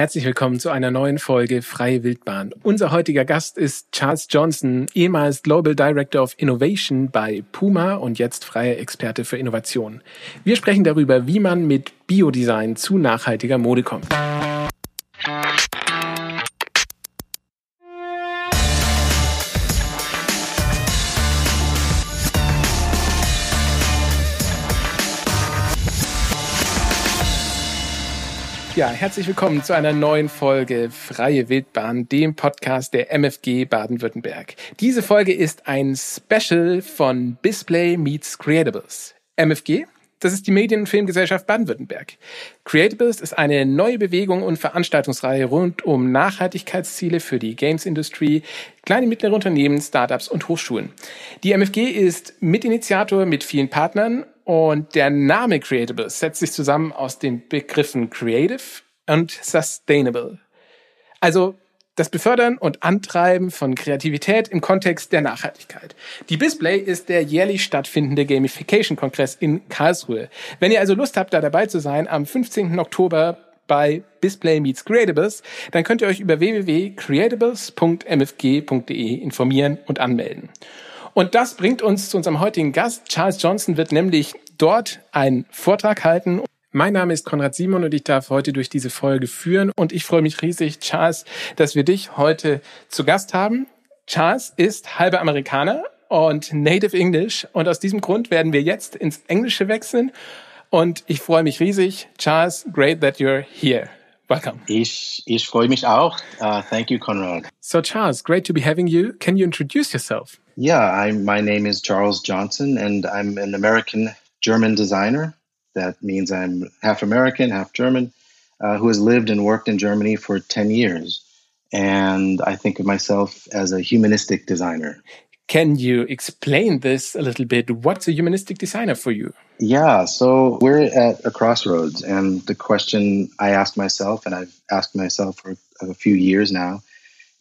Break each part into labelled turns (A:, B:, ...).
A: Herzlich willkommen zu einer neuen Folge Freie Wildbahn. Unser heutiger Gast ist Charles Johnson, ehemals Global Director of Innovation bei Puma und jetzt freier Experte für Innovation. Wir sprechen darüber, wie man mit Biodesign zu nachhaltiger Mode kommt. Ja, herzlich willkommen zu einer neuen Folge Freie Wildbahn, dem Podcast der MFG Baden-Württemberg. Diese Folge ist ein Special von Display Meets Creatables. MFG, das ist die Medien- und Filmgesellschaft Baden-Württemberg. Creatables ist eine neue Bewegung und Veranstaltungsreihe rund um Nachhaltigkeitsziele für die Games-Industrie, kleine mittlere Unternehmen, Startups und Hochschulen. Die MFG ist Mitinitiator mit vielen Partnern und der Name Creatable setzt sich zusammen aus den Begriffen Creative und Sustainable. Also das Befördern und Antreiben von Kreativität im Kontext der Nachhaltigkeit. Die Display ist der jährlich stattfindende Gamification-Kongress in Karlsruhe. Wenn ihr also Lust habt, da dabei zu sein, am 15. Oktober bei Display Meets Creatables, dann könnt ihr euch über www.creatables.mfg.de informieren und anmelden. Und das bringt uns zu unserem heutigen Gast. Charles Johnson wird nämlich dort einen Vortrag halten. Mein Name ist Konrad Simon und ich darf heute durch diese Folge führen. Und ich freue mich riesig, Charles, dass wir dich heute zu Gast haben. Charles ist halber Amerikaner und Native English. Und aus diesem Grund werden wir jetzt ins Englische wechseln. Und ich freue mich riesig. Charles, great that you're here. Welcome.
B: Ich, ich freue mich auch. Uh, thank you, Conrad.
A: So, Charles, great to be having you. Can you introduce yourself?
B: Yeah, I'm, my name is Charles Johnson, and I'm an American German designer. That means I'm half American, half German, uh, who has lived and worked in Germany for 10 years. And I think of myself as a humanistic designer.
A: Can you explain this a little bit? What's a humanistic designer for you?
B: Yeah, so we're at a crossroads, and the question I asked myself, and I've asked myself for a few years now,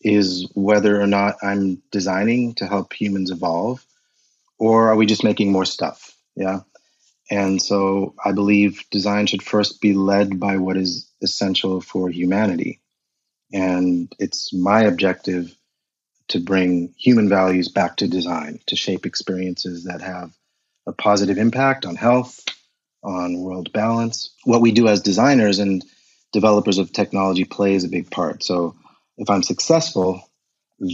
B: is whether or not I'm designing to help humans evolve, or are we just making more stuff? Yeah. And so I believe design should first be led by what is essential for humanity. And it's my objective to bring human values back to design, to shape experiences that have a positive impact on health, on world balance. What we do as designers and developers of technology plays a big part. So if I'm successful,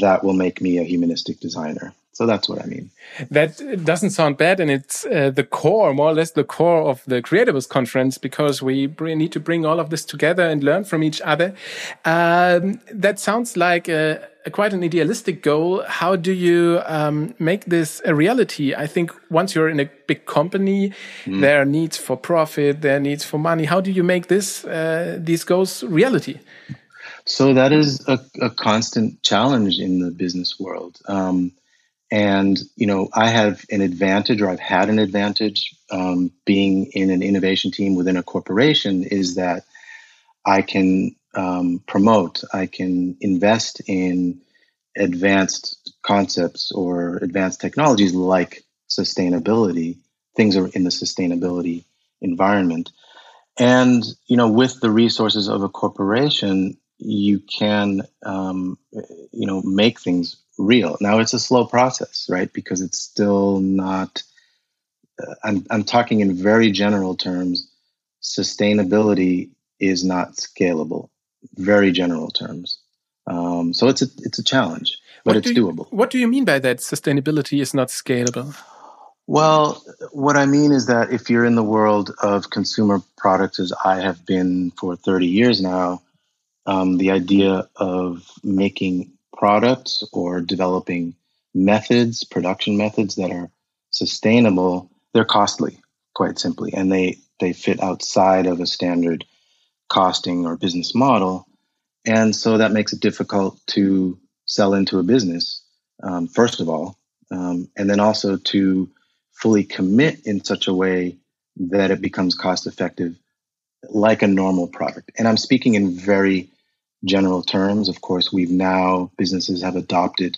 B: that will make me a humanistic designer. So that's what I mean.
A: That doesn't sound bad, and it's uh, the core, more or less, the core of the Creatives Conference because we need to bring all of this together and learn from each other. Um, that sounds like a, a, quite an idealistic goal. How do you um, make this a reality? I think once you're in a big company, mm. there are needs for profit, there are needs for money. How do you make this uh, these goals reality?
B: So that is a, a constant challenge in the business world. Um, and, you know, I have an advantage or I've had an advantage um, being in an innovation team within a corporation is that I can um, promote, I can invest in advanced concepts or advanced technologies like sustainability. Things are in the sustainability environment. And, you know, with the resources of a corporation, you can, um, you know, make things real. Now it's a slow process, right? Because it's still not. Uh, I'm I'm talking in very general terms. Sustainability is not scalable. Very general terms. Um, so it's a it's a challenge, but what it's
A: you,
B: doable.
A: What do you mean by that? Sustainability is not scalable.
B: Well, what I mean is that if you're in the world of consumer products, as I have been for 30 years now, um, the idea of making products or developing methods, production methods that are sustainable, they're costly, quite simply, and they they fit outside of a standard costing or business model, and so that makes it difficult to sell into a business. Um, first of all, um, and then also to fully commit in such a way that it becomes cost effective, like a normal product. And I'm speaking in very general terms. Of course, we've now businesses have adopted,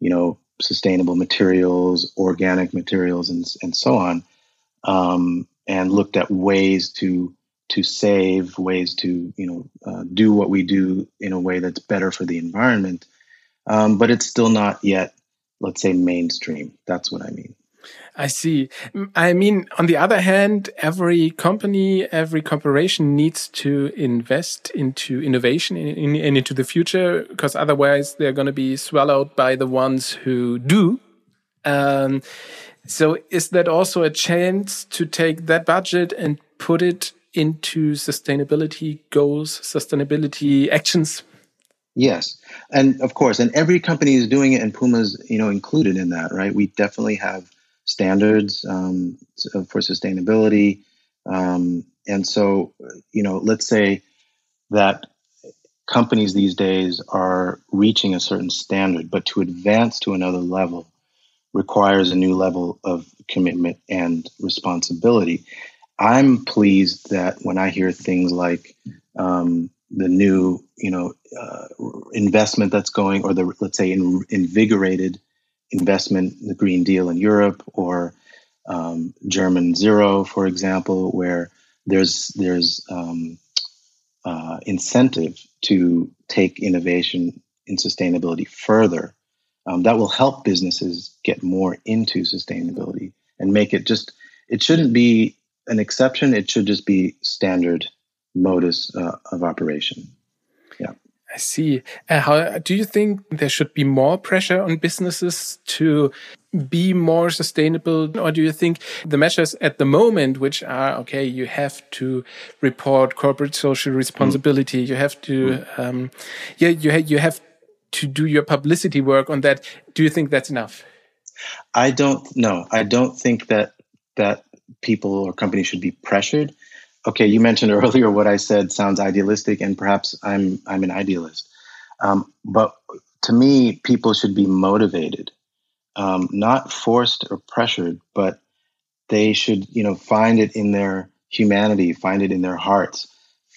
B: you know, sustainable materials, organic materials, and and so on, um, and looked at ways to to save, ways to you know uh, do what we do in a way that's better for the environment. Um, but it's still not yet, let's say, mainstream. That's what I mean.
A: I see. I mean, on the other hand, every company, every corporation needs to invest into innovation and in, into the future because otherwise they're going to be swallowed by the ones who do. Um, so is that also a chance to take that budget and put it into sustainability goals, sustainability actions?
B: Yes, and of course, and every company is doing it, and Puma's you know included in that, right? We definitely have standards um, for sustainability, um, and so you know, let's say that companies these days are reaching a certain standard, but to advance to another level requires a new level of commitment and responsibility. I'm pleased that when I hear things like um, the new, you know, uh, investment that's going, or the let's say in, invigorated investment, the Green Deal in Europe, or um, German Zero, for example, where there's there's um, uh, incentive to take innovation in sustainability further. Um, that will help businesses get more into sustainability and make it just. It shouldn't be an exception. It should just be standard modus uh, of operation.
A: I see. Uh, how do you think there should be more pressure on businesses to be more sustainable, or do you think the measures at the moment, which are okay, you have to report corporate social responsibility, mm. you have to, mm. um, yeah, you ha you have to do your publicity work on that. Do you think that's enough?
B: I don't know. I don't think that that people or companies should be pressured. Okay, you mentioned earlier what I said sounds idealistic, and perhaps I'm I'm an idealist. Um, but to me, people should be motivated, um, not forced or pressured, but they should you know find it in their humanity, find it in their hearts,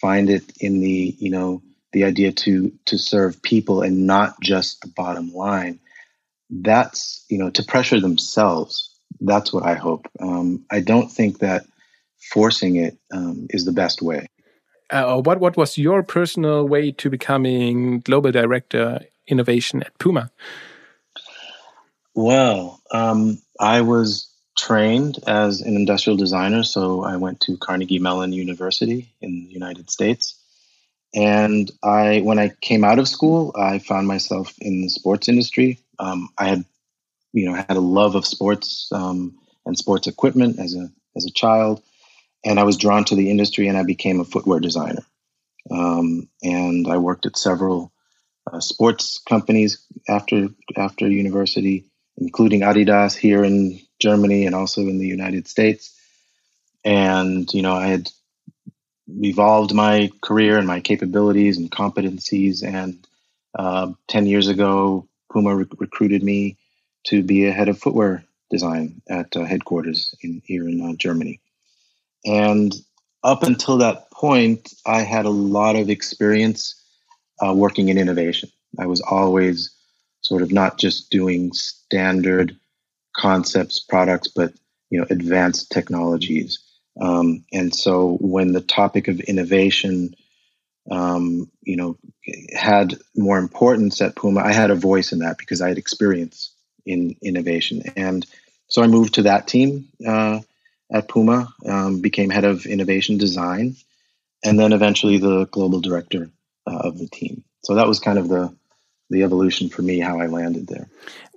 B: find it in the you know the idea to to serve people and not just the bottom line. That's you know to pressure themselves that's what I hope. Um, I don't think that forcing it um, is the best way.
A: Uh, what what was your personal way to becoming global director innovation at Puma?
B: Well, um, I was trained as an industrial designer, so I went to Carnegie Mellon University in the United States. And I, when I came out of school, I found myself in the sports industry. Um, I had you know had a love of sports um, and sports equipment as a as a child, and I was drawn to the industry, and I became a footwear designer. Um, and I worked at several uh, sports companies after after university, including Adidas here in Germany and also in the United States. And you know, I had evolved my career and my capabilities and competencies. And uh, ten years ago, Puma re- recruited me to be a head of footwear design at uh, headquarters in here in uh, Germany. And up until that point, I had a lot of experience uh, working in innovation. I was always sort of not just doing standard concepts, products, but you know, advanced technologies. Um, and so, when the topic of innovation, um, you know, had more importance at Puma, I had a voice in that because I had experience in innovation. And so I moved to that team uh, at Puma, um, became head of innovation design, and then eventually the global director uh, of the team. So that was kind of the the evolution for me how I landed there.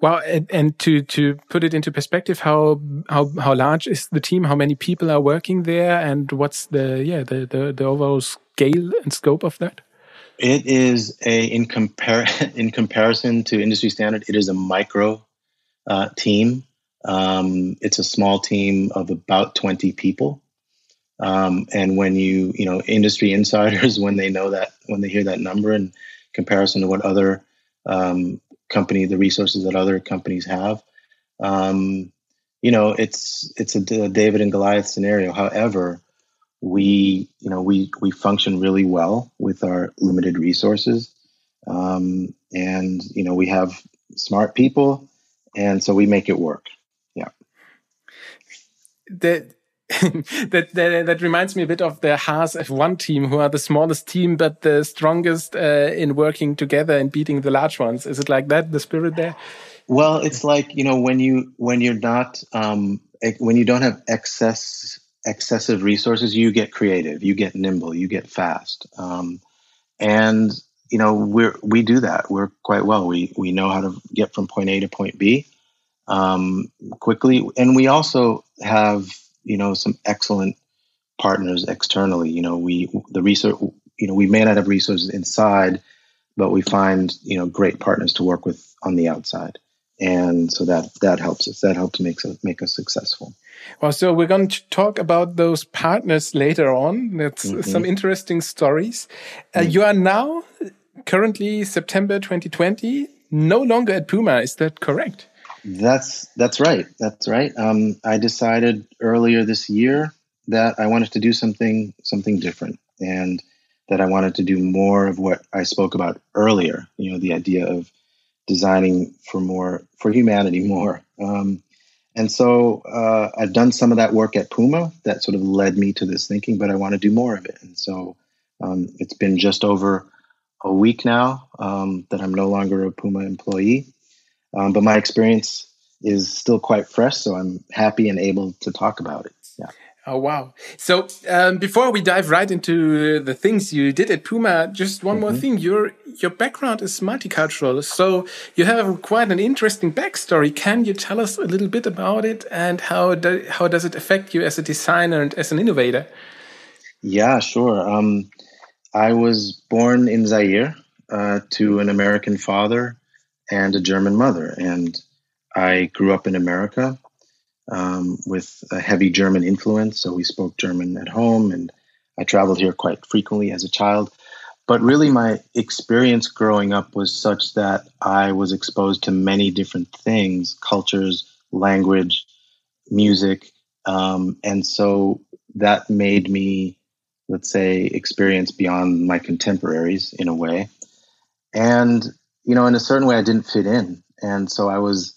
A: Well, and, and, to to put it into perspective, how how how large is the team? How many people are working there, and what's the yeah the the, the overall scale and scope of that?
B: It is a in compare in comparison to industry standard, it is a micro uh, team. Um, it's a small team of about 20 people. Um, and when you, you know, industry insiders, when they know that, when they hear that number in comparison to what other um, company, the resources that other companies have, um, you know, it's it's a David and Goliath scenario. However, we, you know, we we function really well with our limited resources, um, and you know, we have smart people and so we make it work.
A: That that, that, that reminds me a bit of the Haas F1 team, who are the smallest team but the strongest uh, in working together and beating the large ones. Is it like that? The spirit there?
B: Well, it's like you know when you when you're not um, when you don't have excess excessive resources, you get creative, you get nimble, you get fast, um, and you know we're we do that. We're quite well. We we know how to get from point A to point B um, quickly, and we also have you know some excellent partners externally. You know, we the research. You know, we may not have resources inside, but we find you know great partners to work with on the outside, and so that that helps us. That helps make us make us successful.
A: Well, so we're going to talk about those partners later on. That's mm -hmm. some interesting stories. Uh, mm -hmm. You are now currently September 2020, no longer at Puma. Is that correct?
B: That's that's right. That's right. Um, I decided earlier this year that I wanted to do something something different, and that I wanted to do more of what I spoke about earlier. You know, the idea of designing for more for humanity more. Um, and so uh, I've done some of that work at Puma that sort of led me to this thinking, but I want to do more of it. And so um, it's been just over a week now um, that I'm no longer a Puma employee. Um, but my experience is still quite fresh, so I'm happy and able to talk about it. Yeah.
A: Oh wow! So um, before we dive right into the things you did at Puma, just one mm -hmm. more mm-hmm. thing: your your background is multicultural, so you have quite an interesting backstory. Can you tell us a little bit about it and how do, how does it affect you as a designer and as an innovator?
B: Yeah, sure. Um, I was born in Zaire uh, to an American father and a German mother. And I grew up in America um, with a heavy German influence. So we spoke German at home, and I traveled here quite frequently as a child. But really, my experience growing up was such that I was exposed to many different things cultures, language, music. Um, and so that made me, let's say, experience beyond my contemporaries in a way. And you know, in a certain way, I didn't fit in, and so I was,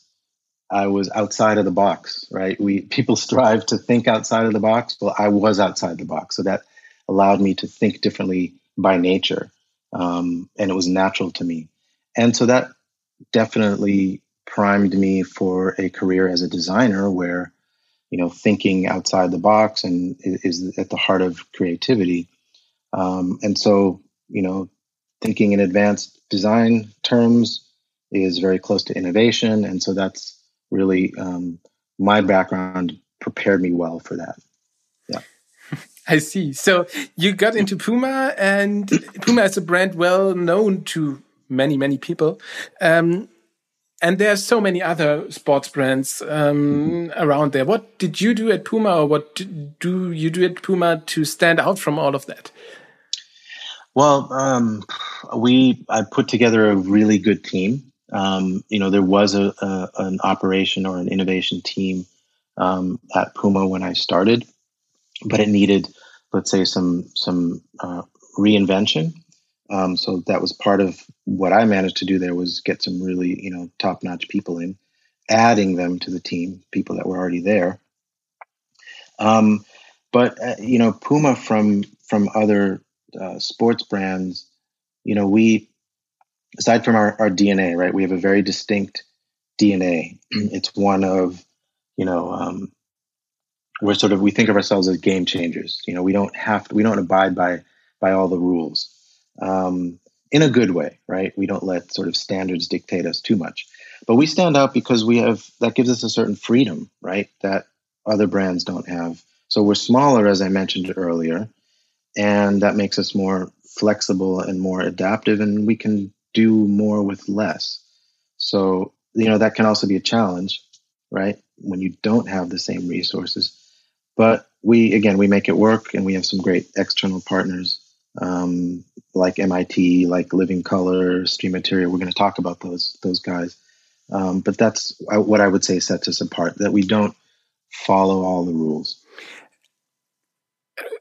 B: I was outside of the box. Right? We people strive to think outside of the box. Well, I was outside the box, so that allowed me to think differently by nature, um, and it was natural to me, and so that definitely primed me for a career as a designer, where you know thinking outside the box and is at the heart of creativity. Um, and so you know thinking in advanced design terms is very close to innovation. And so that's really um, my background prepared me well for that. Yeah.
A: I see. So you got into Puma, and Puma is a brand well known to many, many people. Um, and there's so many other sports brands um, mm -hmm. around there. What did you do at Puma, or what do you do at Puma to stand out from all of that?
B: Well, um, we I put together a really good team. Um, you know, there was a, a, an operation or an innovation team um, at Puma when I started, but it needed, let's say, some some uh, reinvention. Um, so that was part of what I managed to do. There was get some really you know top notch people in, adding them to the team, people that were already there. Um, but uh, you know, Puma from from other uh, sports brands, you know, we, aside from our, our DNA, right, we have a very distinct DNA. it's one of, you know, um, we're sort of, we think of ourselves as game changers. You know, we don't have, to, we don't abide by, by all the rules um, in a good way, right? We don't let sort of standards dictate us too much. But we stand out because we have, that gives us a certain freedom, right? That other brands don't have. So we're smaller, as I mentioned earlier and that makes us more flexible and more adaptive and we can do more with less. So you know that can also be a challenge right when you don't have the same resources. But we again we make it work and we have some great external partners um, like MIT like living color Streamateria. We're going to talk about those those guys. Um, but that's uh, what i would say sets us apart that we don't follow all the rules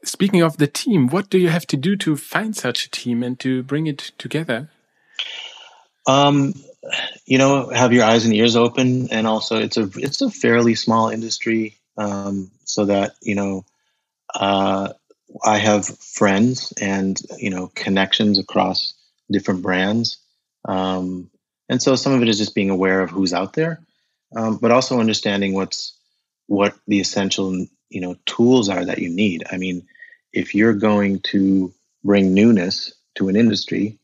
A: speaking of the team, what do you have to do to find such a team and to bring it together?
B: Um, you know, have your eyes and ears open, and also it's a it's a fairly small industry um, so that you know uh, I have friends and you know connections across different brands, um, and so some of it is just being aware of who's out there, um, but also understanding what's what the essential you know tools are that you need. I mean, if you're going to bring newness to an industry,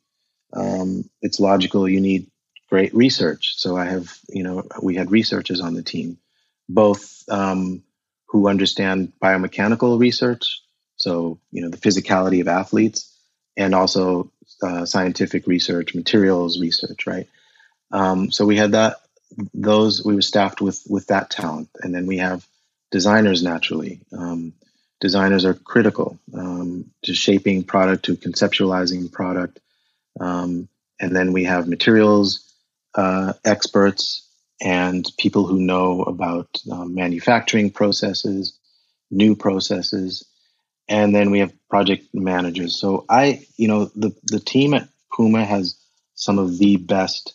B: um, it's logical you need great research. So I have you know we had researchers on the team, both um, who understand biomechanical research, so you know the physicality of athletes, and also uh, scientific research, materials research, right? Um, so we had that those we were staffed with with that talent, and then we have designers naturally. Um, designers are critical um, to shaping product, to conceptualizing product, um, and then we have materials uh, experts and people who know about um, manufacturing processes, new processes, and then we have project managers. So I, you know, the the team at Puma has some of the best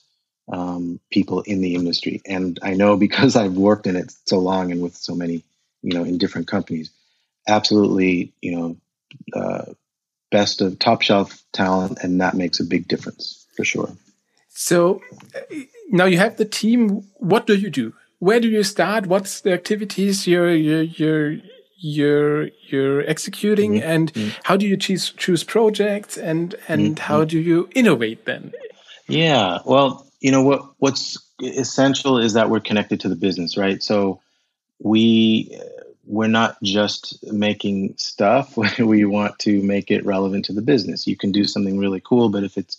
B: um, people in the industry, and I know because I've worked in it so long and with so many, you know, in different companies. Absolutely, you know, uh, best of top shelf talent, and that makes a big difference for sure.
A: So now you have the team. What do you do? Where do you start? What's the activities you're you're you're you're, you're executing, mm -hmm. and mm -hmm. how do you choose choose projects, and and mm -hmm. how do you innovate then?
B: Yeah, well, you know what what's essential is that we're connected to the business, right? So we we're not just making stuff we want to make it relevant to the business you can do something really cool but if it's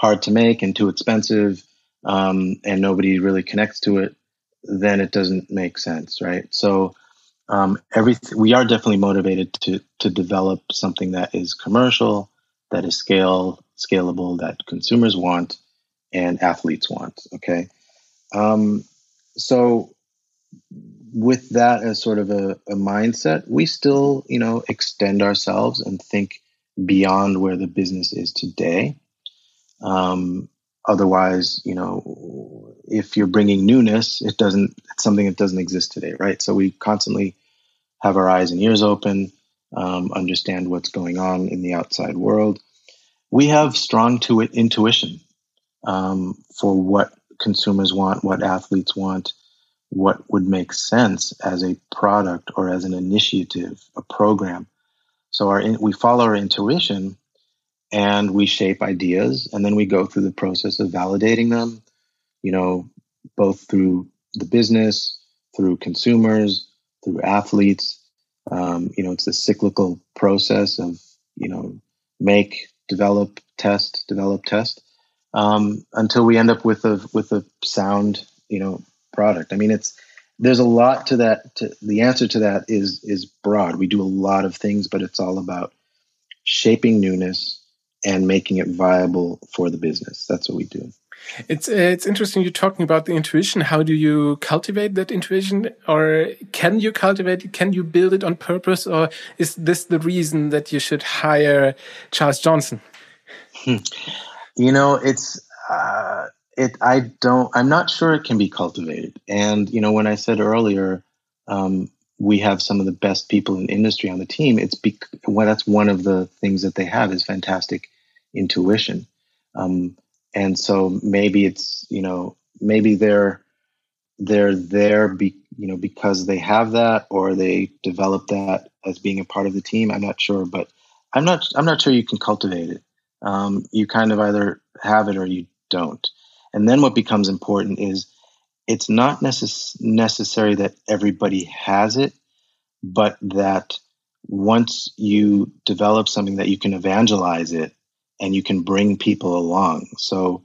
B: hard to make and too expensive, um, and nobody really connects to it, then it doesn't make sense, right? So um, everything we are definitely motivated to to develop something that is commercial, that is scale scalable, that consumers want and athletes want. Okay, um, so with that as sort of a, a mindset, we still you know extend ourselves and think beyond where the business is today um, otherwise, you know, if you're bringing newness, it doesn't. It's something that doesn't exist today, right? So we constantly have our eyes and ears open, um, understand what's going on in the outside world. We have strong to intuition um, for what consumers want, what athletes want, what would make sense as a product or as an initiative, a program. So our we follow our intuition and we shape ideas and then we go through the process of validating them you know both through the business through consumers through athletes um, you know it's a cyclical process of you know make develop test develop test um, until we end up with a with a sound you know product i mean it's there's a lot to that to, the answer to that is is broad we do a lot of things but it's all about shaping newness and making it viable for the business. That's what we do.
A: It's uh, it's interesting you're talking about the intuition. How do you cultivate that intuition, or can you cultivate it? Can you build it on purpose, or is this the reason that you should hire Charles Johnson?
B: Hmm. You know, it's uh, it. I don't. I'm not sure it can be cultivated. And you know, when I said earlier, um, we have some of the best people in industry on the team, it's bec- well, that's one of the things that they have is fantastic intuition. Um, and so maybe it's you know maybe they're they're there be, you know because they have that or they develop that as being a part of the team. I'm not sure, but I'm not I'm not sure you can cultivate it. Um, you kind of either have it or you don't. And then what becomes important is it's not necess- necessary that everybody has it, but that once you develop something that you can evangelize it and you can bring people along. So,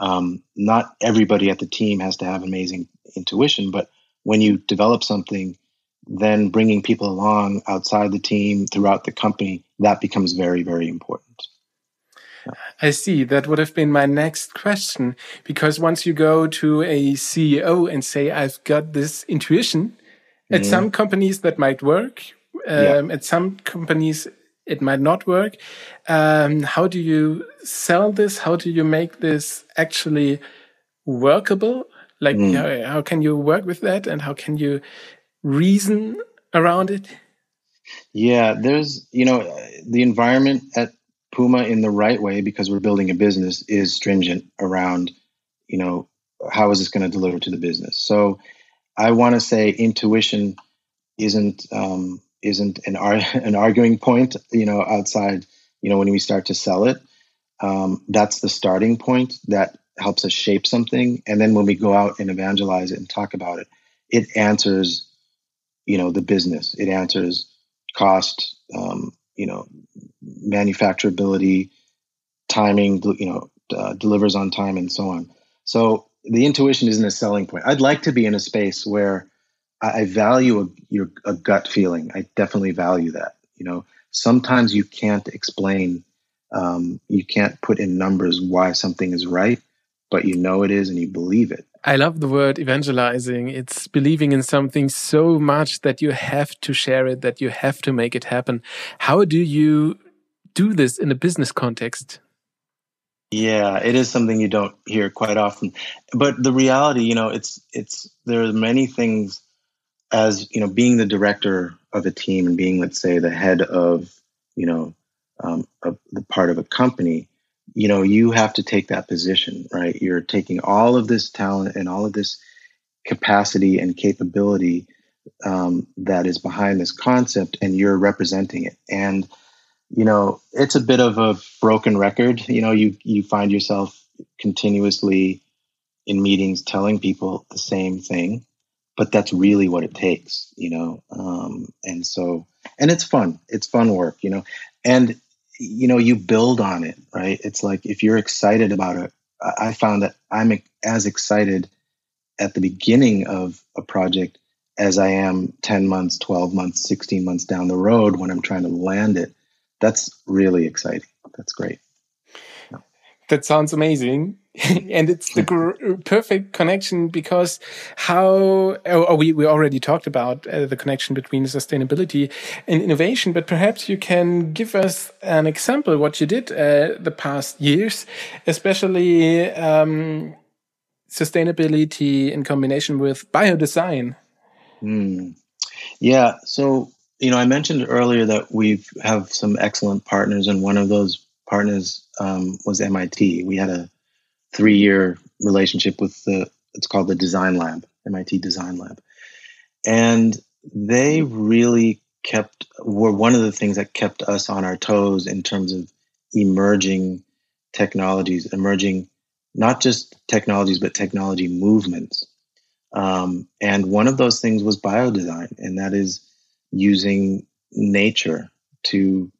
B: um, not everybody at the team has to have amazing intuition, but when you develop something, then bringing people along outside the team, throughout the company, that becomes very, very important.
A: I see. That would have been my next question. Because once you go to a CEO and say, I've got this intuition, at mm. some companies that might work. Um, yeah. At some companies, it might not work. Um, how do you sell this? How do you make this actually workable? Like, mm. how, how, can you work with that? And how can you reason around it?
B: Yeah, there's, you know, the environment at Puma in the right way because we're building a business is stringent around, you know, how is this going to deliver to the business? So I want to say intuition isn't um, isn't an ar- an arguing point, you know, outside, you know, when we start to sell it. Um, that's the starting point that helps us shape something, and then when we go out and evangelize it and talk about it, it answers, you know, the business. It answers cost, um, you know, manufacturability, timing, you know, uh, delivers on time, and so on. So the intuition isn't a selling point. I'd like to be in a space where I, I value a, your a gut feeling. I definitely value that. You know, sometimes you can't explain, um, you can't put in numbers why something is right, but you know it is and you believe it.
A: I love the word evangelizing. It's believing in something so much that you have to share it, that you have to make it happen. How do you do this in a business context?
B: Yeah, it is something you don't hear quite often. But the reality, you know, it's it's there are many things as, you know, being the director of a team and being, let's say, the head of, you know, um, a, the part of a company, you know, you have to take that position, right? You're taking all of this talent and all of this capacity and capability um, that is behind this concept, and you're representing it. And you know, it's a bit of a broken record. You know, you you find yourself continuously in meetings telling people the same thing, but that's really what it takes. You know, um, and so and it's fun. It's fun work. You know, and you know you build on it, right? It's like if you're excited about it. I found that I'm as excited at the beginning of a project as I am 10 months, 12 months, 16 months down the road when I'm trying to land it that's really exciting. That's great.
A: That sounds amazing. and it's the perfect connection because how oh, we, we already talked about uh, the connection between sustainability and innovation but perhaps you can give us an example what you did uh, the past years especially um, sustainability in combination with biodesign
B: mm. yeah so you know, I mentioned earlier that we have some excellent partners, and one of those partners um, was MIT. We had a three-year relationship with the it's called the Design Lab, MIT Design Lab, and they really kept were one of the things that kept us on our toes in terms of emerging technologies, emerging not just technologies but technology movements. Um, and one of those things was biodesign, and that is using nature to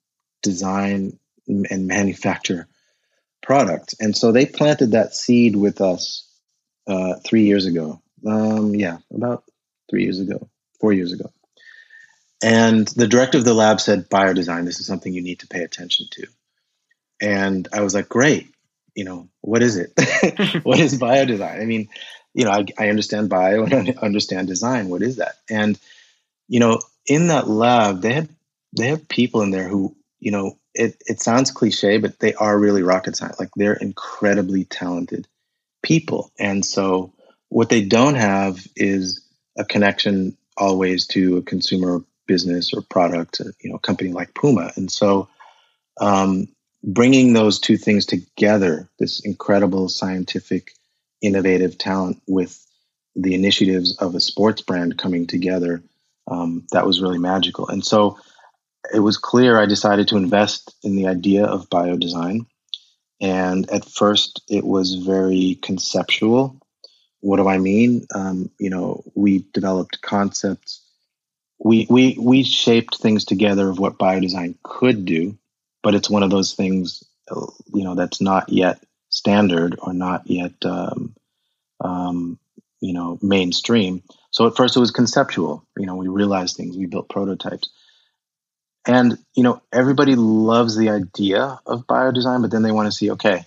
B: design and manufacture products. And so they planted that seed with us uh, three years ago. Um, yeah, about three years ago, four years ago. And the director of the lab said, Biodesign, this is something you need to pay attention to. And I was like, great. You know, what is it? what is biodesign? I mean, you know, I, I understand bio and I understand design. What is that? And, you know, in that lab, they had they have people in there who, you know, it, it sounds cliche, but they are really rocket science. Like they're incredibly talented people. And so what they don't have is a connection always to a consumer business or product, you know, a company like Puma. And so um, bringing those two things together, this incredible scientific, innovative talent with the initiatives of a sports brand coming together um, that was really magical. And so it was clear I decided to invest in the idea of biodesign. And at first, it was very conceptual. What do I mean? Um, you know, we developed concepts. We, we, we shaped things together of what biodesign could do, but it's one of those things, you know, that's not yet standard or not yet, um, um, you know, mainstream. So at first it was conceptual. You know, we realized things, we built prototypes. And, you know, everybody loves the idea of biodesign, but then they want to see, okay,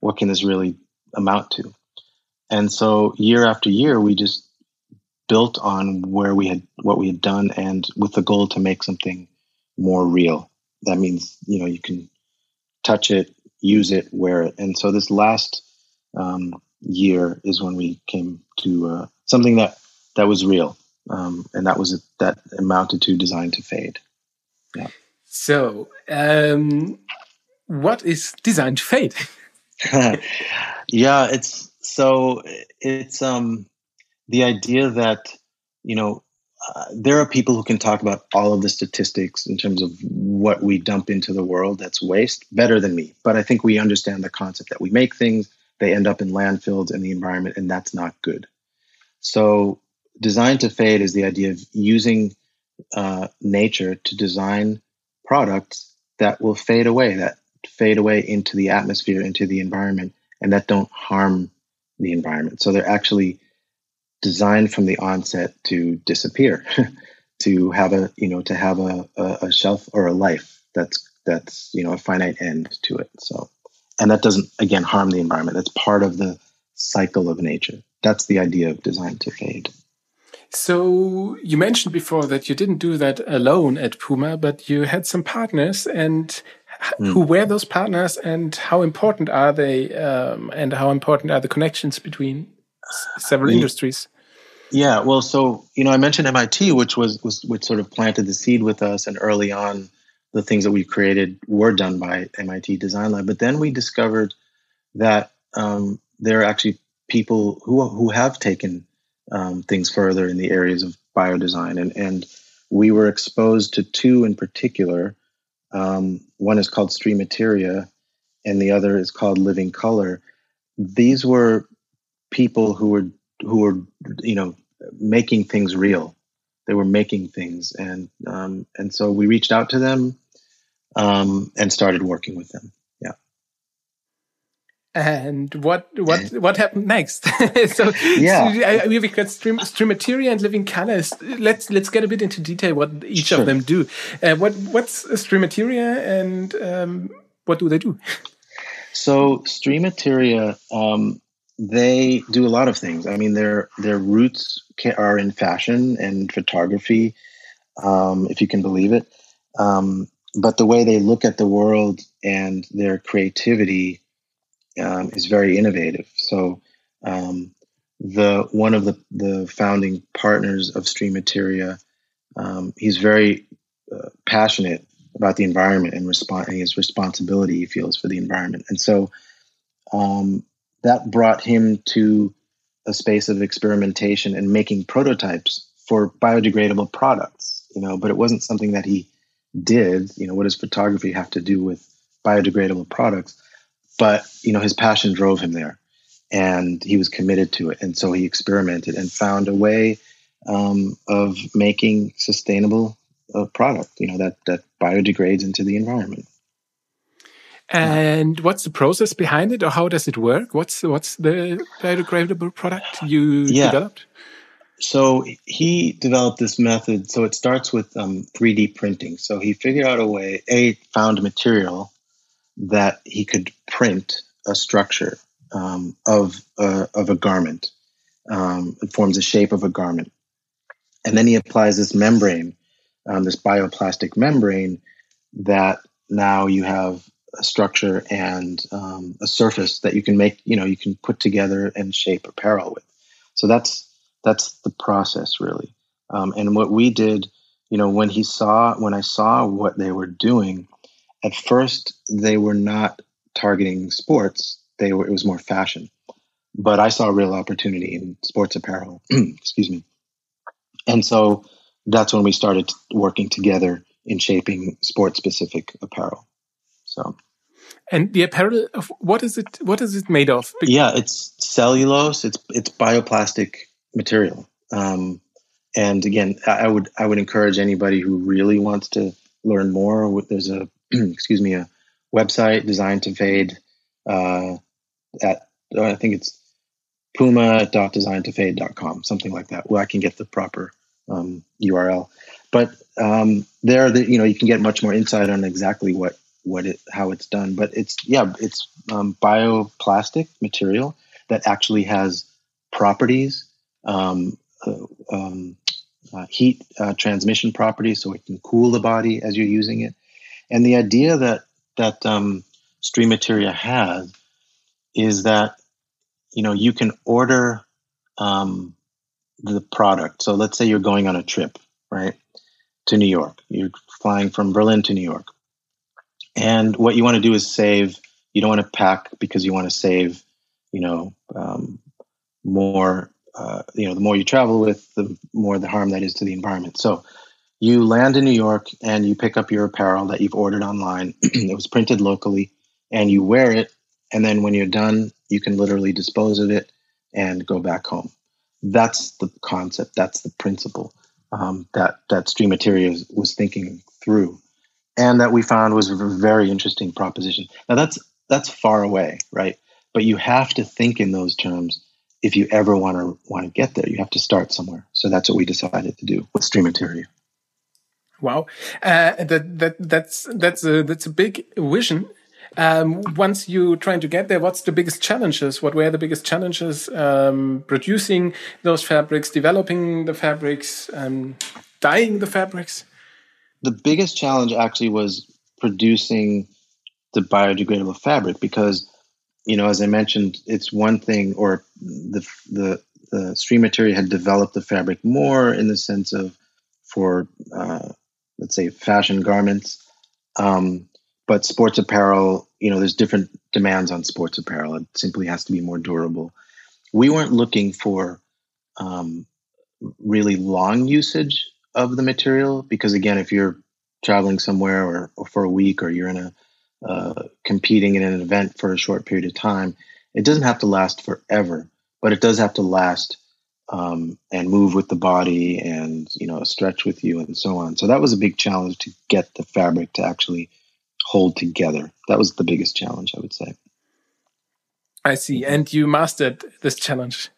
B: what can this really amount to? And so year after year, we just built on where we had what we had done and with the goal to make something more real. That means, you know, you can touch it, use it, wear it. And so this last um, year is when we came to uh, something that that was real. um, and that was that amounted to design to fade.
A: Yeah. So, um, what is designed to fade?
B: yeah, it's so it's um the idea that you know uh, there are people who can talk about all of the statistics in terms of what we dump into the world that's waste better than me. But I think we understand the concept that we make things, they end up in landfills and the environment, and that's not good. So, design to fade is the idea of using uh, nature to design products that will fade away, that fade away into the atmosphere, into the environment, and that don't harm the environment. So they're actually designed from the onset to disappear, to have a you know to have a, a, a shelf or a life that's that's you know a finite end to it. So and that doesn't again harm the environment. That's part of the cycle of nature. That's the idea of design to fade.
A: So you mentioned before that you didn't do that alone at Puma, but you had some partners, and mm. who were those partners, and how important are they, um, and how important are the connections between several industries?
B: Yeah, well, so you know, I mentioned MIT, which was, was which sort of planted the seed with us, and early on, the things that we created were done by MIT Design Lab. But then we discovered that um, there are actually people who who have taken um, things further in the areas of biodesign, and and we were exposed to two in particular. Um, one is called Streamateria, and the other is called Living Color. These were people who were who were you know making things real. They were making things, and um, and so we reached out to them um, and started working with them.
A: And what what what happened next? so yeah, so we've got stream, Streamateria and Living Colors. Let's let's get a bit into detail what each sure. of them do. Uh, what what's Streamateria and um, what do they do?
B: So Streamateria um, they do a lot of things. I mean, their their roots are in fashion and photography, um, if you can believe it. Um, but the way they look at the world and their creativity um, is very innovative. So, um, the one of the the founding partners of Streamateria, um, he's very uh, passionate about the environment and, and his responsibility he feels for the environment, and so um, that brought him to a space of experimentation and making prototypes for biodegradable products you know but it wasn't something that he did. You know what does photography have to do with biodegradable products but you know his passion drove him there and he was committed to it and so he experimented and found a way um, of making sustainable uh, product you know that that biodegrades into the environment
A: and what's the process behind it, or how does it work? What's what's the biodegradable product you yeah. developed?
B: So he developed this method. So it starts with um, 3D printing. So he figured out a way. A found material that he could print a structure um, of a, of a garment. Um, it forms the shape of a garment, and then he applies this membrane, um, this bioplastic membrane, that now you have a structure and um, a surface that you can make you know you can put together and shape apparel with so that's that's the process really um, and what we did you know when he saw when i saw what they were doing at first they were not targeting sports they were it was more fashion but i saw a real opportunity in sports apparel excuse me and so that's when we started working together in shaping sport specific apparel so
A: and the apparel, what is it? What is it made of?
B: Yeah, it's cellulose. It's it's bioplastic material. Um, and again, I would I would encourage anybody who really wants to learn more. There's a excuse me a website designed to fade uh, at I think it's puma.designtofade.com, something like that. Well, I can get the proper um, URL, but um, there, the, you know, you can get much more insight on exactly what what it how it's done. But it's yeah, it's um, bioplastic material that actually has properties, um, uh, um, uh, heat uh, transmission properties, so it can cool the body as you're using it. And the idea that that um, Streamateria has is that you know you can order um, the product. So let's say you're going on a trip, right, to New York. You're flying from Berlin to New York. And what you want to do is save. You don't want to pack because you want to save, you know, um, more. Uh, you know, the more you travel with, the more the harm that is to the environment. So you land in New York and you pick up your apparel that you've ordered online. it was printed locally, and you wear it. And then when you're done, you can literally dispose of it and go back home. That's the concept. That's the principle um, that that Streamateria was thinking through, and that we found was a very interesting proposition. Now that's that's far away, right? But you have to think in those terms if you ever want to want to get there. You have to start somewhere. So that's what we decided to do with Streamateria.
A: Wow, uh, that that that's that's a that's a big vision um, once you trying to get there, what's the biggest challenges? What were the biggest challenges um, producing those fabrics, developing the fabrics, um, dyeing the fabrics?
B: The biggest challenge actually was producing the biodegradable fabric because, you know, as I mentioned, it's one thing, or the the the Streamateria had developed the fabric more in the sense of for uh, let's say fashion garments. Um, but sports apparel, you know, there's different demands on sports apparel. It simply has to be more durable. We weren't looking for um, really long usage of the material because, again, if you're traveling somewhere or, or for a week or you're in a uh, competing in an event for a short period of time, it doesn't have to last forever, but it does have to last um, and move with the body and you know stretch with you and so on. So that was a big challenge to get the fabric to actually hold together. That was the biggest challenge, I would say.
A: I see. And you mastered this challenge.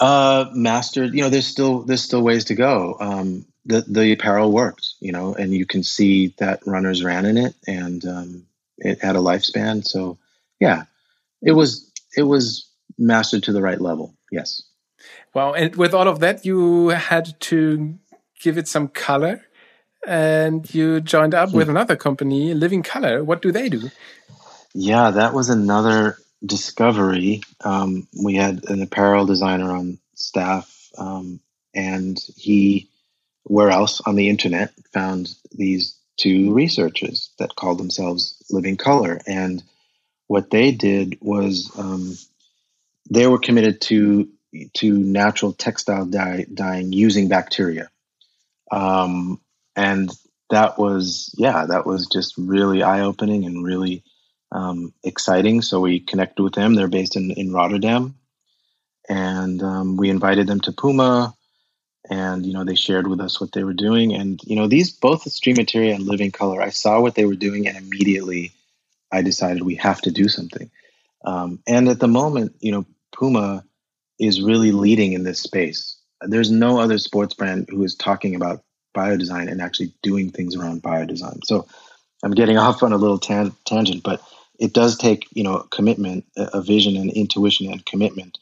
B: Uh, mastered. You know, there's still there's still ways to go. Um, the the apparel worked. You know, and you can see that runners ran in it, and um, it had a lifespan. So, yeah, it was it was mastered to the right level. Yes.
A: Wow. And with all of that, you had to give it some color and you joined up with hmm. another company, Living Color. What do they do?
B: Yeah, that was another discovery. Um, we had an apparel designer on staff, um, and he, where else on the internet, found these two researchers that called themselves Living Color. And what they did was um, they were committed to to natural textile dye, dyeing using bacteria. Um, and that was yeah that was just really eye-opening and really um, exciting. So we connected with them. They're based in, in rotterdam. And um, we invited them to puma. And you know they shared with us what they were doing. And you know these both the Streamateria and living color i saw what they were doing and immediately i decided we have to do something. Um, and at the moment you know puma is really leading in this space there's no other sports brand who is talking about biodesign and actually doing things around biodesign. So I'm getting off on a little tan- tangent, but it does take you know commitment, a vision, and intuition and commitment,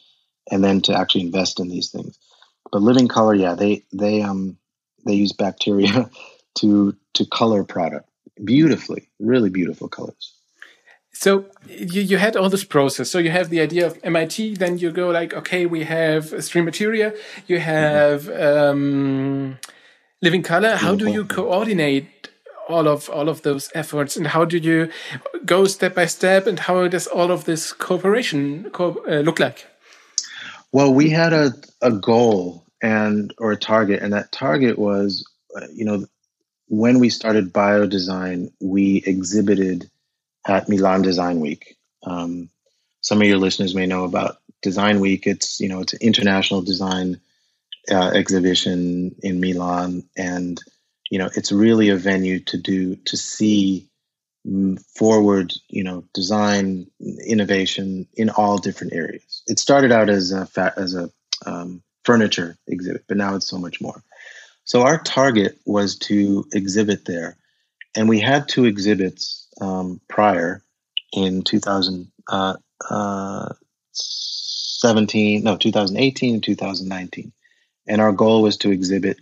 B: and then to actually invest in these things. But Living Color, yeah, they they um they use bacteria to to color product beautifully, really beautiful colors.
A: So you, you had all this process. So you have the idea of MIT, then you go like, okay, we have Streamateria, you have mm-hmm. um, living color how do you coordinate all of all of those efforts and how do you go step by step and how does all of this cooperation co uh, look like
B: well we had a, a goal and or a target and that target was uh, you know when we started biodesign we exhibited at milan design week um, some of your listeners may know about design week it's you know it's an international design uh, exhibition in Milan, and you know it's really a venue to do to see forward you know design innovation in all different areas. It started out as a as a um, furniture exhibit, but now it's so much more. So our target was to exhibit there, and we had two exhibits um, prior in 2017, uh, uh, no 2018 and 2019 and our goal was to exhibit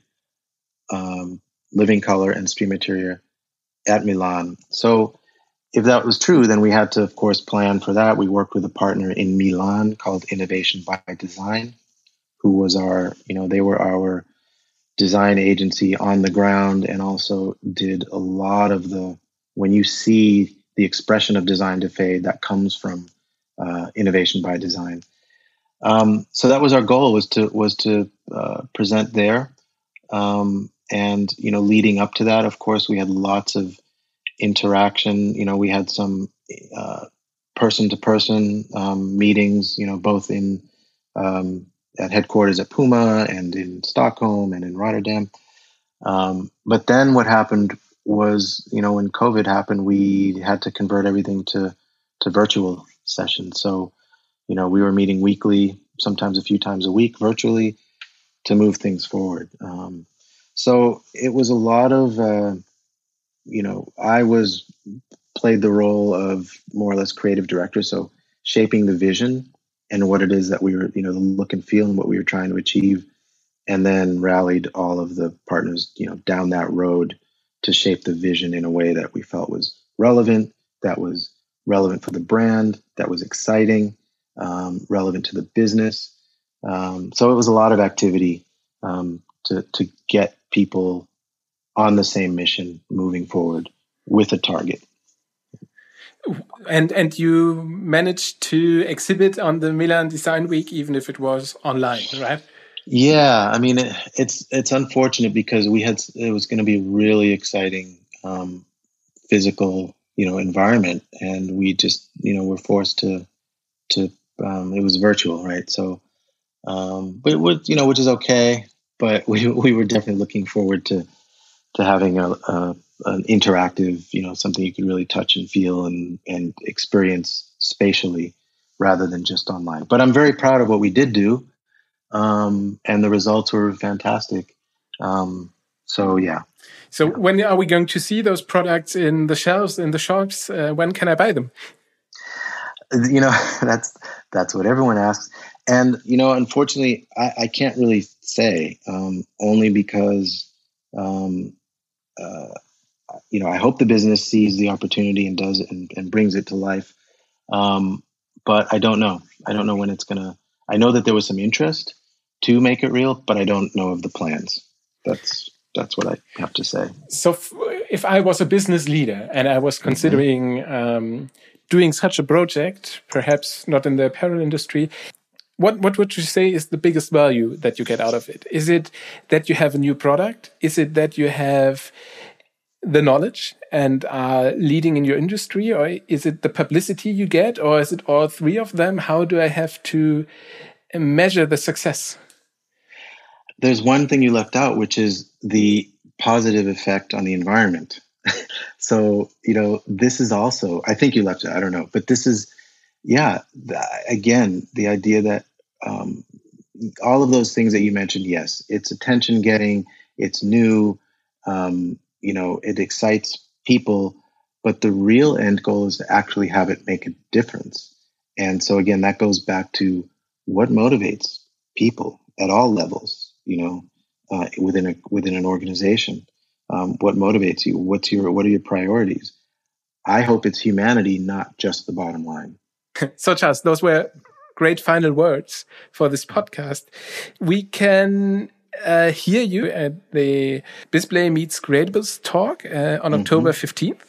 B: um, living color and Streamateria at Milan. So if that was true, then we had to, of course, plan for that. We worked with a partner in Milan called Innovation by Design, who was our, you know, they were our design agency on the ground and also did a lot of the, when you see the expression of design to fade, that comes from uh, innovation by design. Um, so that was our goal was to was to uh, present there, um, and you know, leading up to that, of course, we had lots of interaction. You know, we had some person to person meetings. You know, both in um, at headquarters at Puma and in Stockholm and in Rotterdam. Um, but then what happened was, you know, when COVID happened, we had to convert everything to to virtual sessions. So, you know, we were meeting weekly, sometimes a few times a week virtually to move things forward. Um, so it was a lot of, uh, you know, I was played the role of more or less creative director, so shaping the vision and what it is that we were, you know, the look and feel and what we were trying to achieve, and then rallied all of the partners, you know, down that road to shape the vision in a way that we felt was relevant, that was relevant for the brand, that was exciting, um, relevant to the business. Um, so it was a lot of activity um, to to get people on the same mission moving forward with a target.
A: And and you managed to exhibit on the Milan Design Week, even if it was online, right?
B: Yeah, I mean it, it's it's unfortunate because we had it was going to be a really exciting um, physical you know environment, and we just you know were forced to to um, it was virtual, right? So, um, but would you know which is okay, but we we were definitely looking forward to to having a, a an interactive, you know, something you could really touch and feel and and experience spatially rather than just online. But I'm very proud of what we did do, um, and the results were fantastic. Um, so yeah.
A: So yeah. when are we going to see those products in the shelves in the shops? Uh, when can I buy them?
B: You know, that's that's what everyone asks, and you know, unfortunately, I, I can't really say um, only because um, uh, you know, I hope the business sees the opportunity and does it and, and brings it to life. Um, but I don't know. I don't know when it's gonna. I know that there was some interest to make it real, but I don't know of the plans. That's that's what I have to say.
A: So, if I was a business leader and I was mm-hmm. considering mm -hmm. um, doing such a project, perhaps not in the apparel industry, what what would you say is the biggest value that you get out of it? Is it that you have a new product? Is it that you have the knowledge and are leading in your industry or is it the publicity you get or is it all three of them how do i have to measure the success
B: there's one thing you left out which is the positive effect on the environment. So you know this is also i think you left it i don't know but this is yeah again the idea that um, all of those things that you mentioned yes it's attention getting it's new um, you know it excites people but the real end goal is to actually have it make a difference. And so again that goes back to what motivates people at all levels you know uh, within a within an organization um, what motivates you what's your what are your priorities i hope it's humanity not just the bottom line
A: so charles those were great final words for this podcast we can uh, hear you at the Bisplay Meets Creatables talk uh, on mm -hmm. October 15th.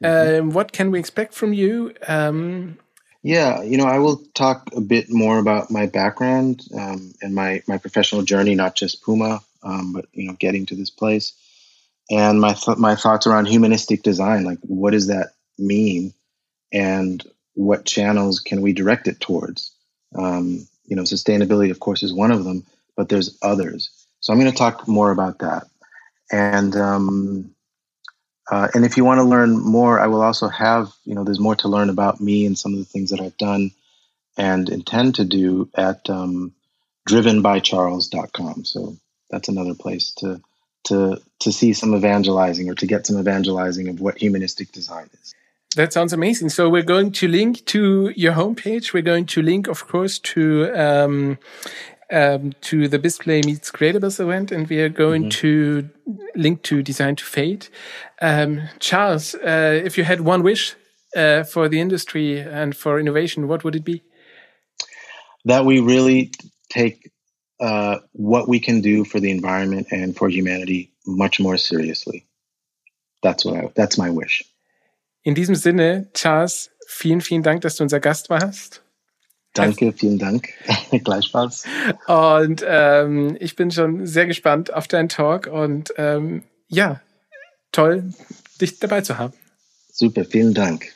A: Mm -hmm. um, what can we expect from you? Um,
B: yeah, you know, I will talk a bit more about my background um, and my, my professional journey, not just Puma, um, but, you know, getting to this place. And my, th my thoughts around humanistic design, like what does that mean? And what channels can we direct it towards? Um, you know, sustainability, of course, is one of them, but there's others. So I'm going to talk more about that. And um, uh, and if you want to learn more, I will also have you know there's more to learn about me and some of the things that I've done and intend to do at um, drivenbycharles.com. So that's another place to to to see some evangelizing or to get some evangelizing of what humanistic design is.
A: That sounds amazing. So we're going to link to your homepage. We're going to link, of course, to um, um, to the Bisplay Meets Creatables event, and we are going mm -hmm. to link to Design to Fade. Um, Charles, uh, if you had one wish uh, for the industry and for innovation, what would it be?
B: That we really take uh, what we can do for the environment and for humanity much more seriously. That's what I, that's my wish.
A: In diesem Sinne, Charles, vielen, vielen Dank, dass du unser Gast warst.
B: Danke, vielen Dank. Gleichfalls.
A: Und ähm, ich bin schon sehr gespannt auf deinen Talk und ähm, ja, toll, dich dabei zu haben.
B: Super, vielen Dank.